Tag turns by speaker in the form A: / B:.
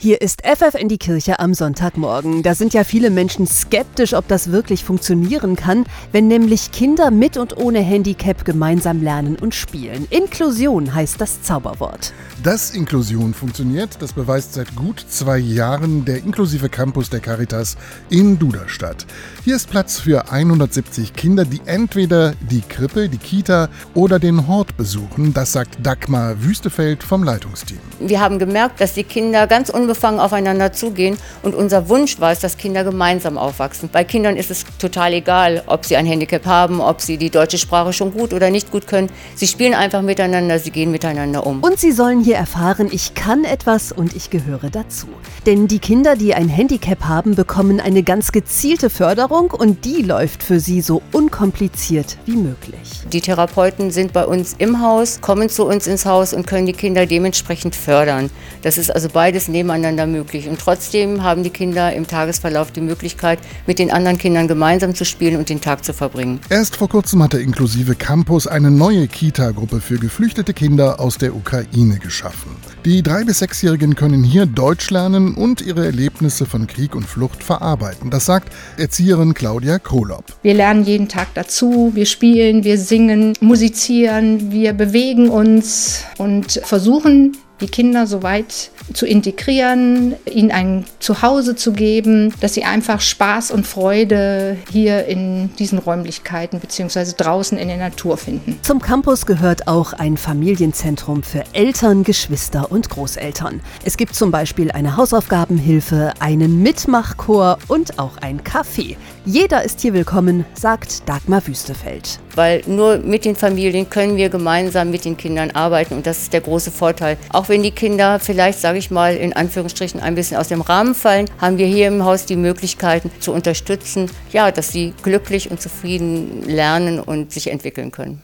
A: Hier ist FF in die Kirche am Sonntagmorgen. Da sind ja viele Menschen skeptisch, ob das wirklich funktionieren kann, wenn nämlich Kinder mit und ohne Handicap gemeinsam lernen und spielen. Inklusion heißt das Zauberwort.
B: Dass Inklusion funktioniert, das beweist seit gut zwei Jahren der inklusive Campus der Caritas in Duderstadt. Hier ist Platz für 170 Kinder, die entweder die Krippe, die Kita oder den Hort besuchen. Das sagt Dagmar Wüstefeld vom Leitungsteam.
C: Wir haben gemerkt, dass die Kinder ganz unbefangen aufeinander zugehen und unser Wunsch war es, dass Kinder gemeinsam aufwachsen. Bei Kindern ist es total egal, ob sie ein Handicap haben, ob sie die deutsche Sprache schon gut oder nicht gut können. Sie spielen einfach miteinander, sie gehen miteinander um.
A: Und sie sollen hier erfahren, ich kann etwas und ich gehöre dazu. Denn die Kinder, die ein Handicap haben, bekommen eine ganz gezielte Förderung und die läuft für sie so unkompliziert wie möglich.
C: Die Therapeuten sind bei uns im Haus, kommen zu uns ins Haus und können die Kinder dementsprechend fördern. Das ist also beides nebeneinander möglich. Und trotzdem haben die Kinder im Tagesverlauf die Möglichkeit, mit den anderen Kindern gemeinsam zu spielen und den Tag zu verbringen.
B: Erst vor kurzem hat der inklusive Campus eine neue Kita-Gruppe für geflüchtete Kinder aus der Ukraine geschaffen. Die drei- bis sechsjährigen können hier Deutsch lernen und ihre Erlebnisse von Krieg und Flucht verarbeiten. Das sagt Erzieherin Claudia Krolop.
D: Wir lernen jeden Tag dazu, wir spielen, wir singen, musizieren, wir bewegen uns und versuchen die Kinder so weit zu integrieren, ihnen ein Zuhause zu geben, dass sie einfach Spaß und Freude hier in diesen Räumlichkeiten bzw. draußen in der Natur finden.
A: Zum Campus gehört auch ein Familienzentrum für Eltern, Geschwister und Großeltern. Es gibt zum Beispiel eine Hausaufgabenhilfe, einen Mitmachchor und auch ein Café. Jeder ist hier willkommen, sagt Dagmar Wüstefeld.
C: Weil nur mit den Familien können wir gemeinsam mit den Kindern arbeiten und das ist der große Vorteil. Auch wenn die Kinder vielleicht, sage ich mal, in Anführungsstrichen ein bisschen aus dem Rahmen fallen, haben wir hier im Haus die Möglichkeiten zu unterstützen, ja, dass sie glücklich und zufrieden lernen und sich entwickeln können.